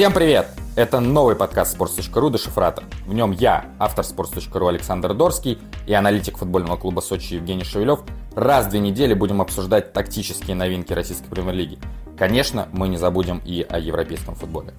Всем привет! Это новый подкаст sports.ru «Дешифратор». В нем я, автор sports.ru Александр Дорский и аналитик футбольного клуба Сочи Евгений Шевелев раз в две недели будем обсуждать тактические новинки российской премьер-лиги. Конечно, мы не забудем и о европейском футболе.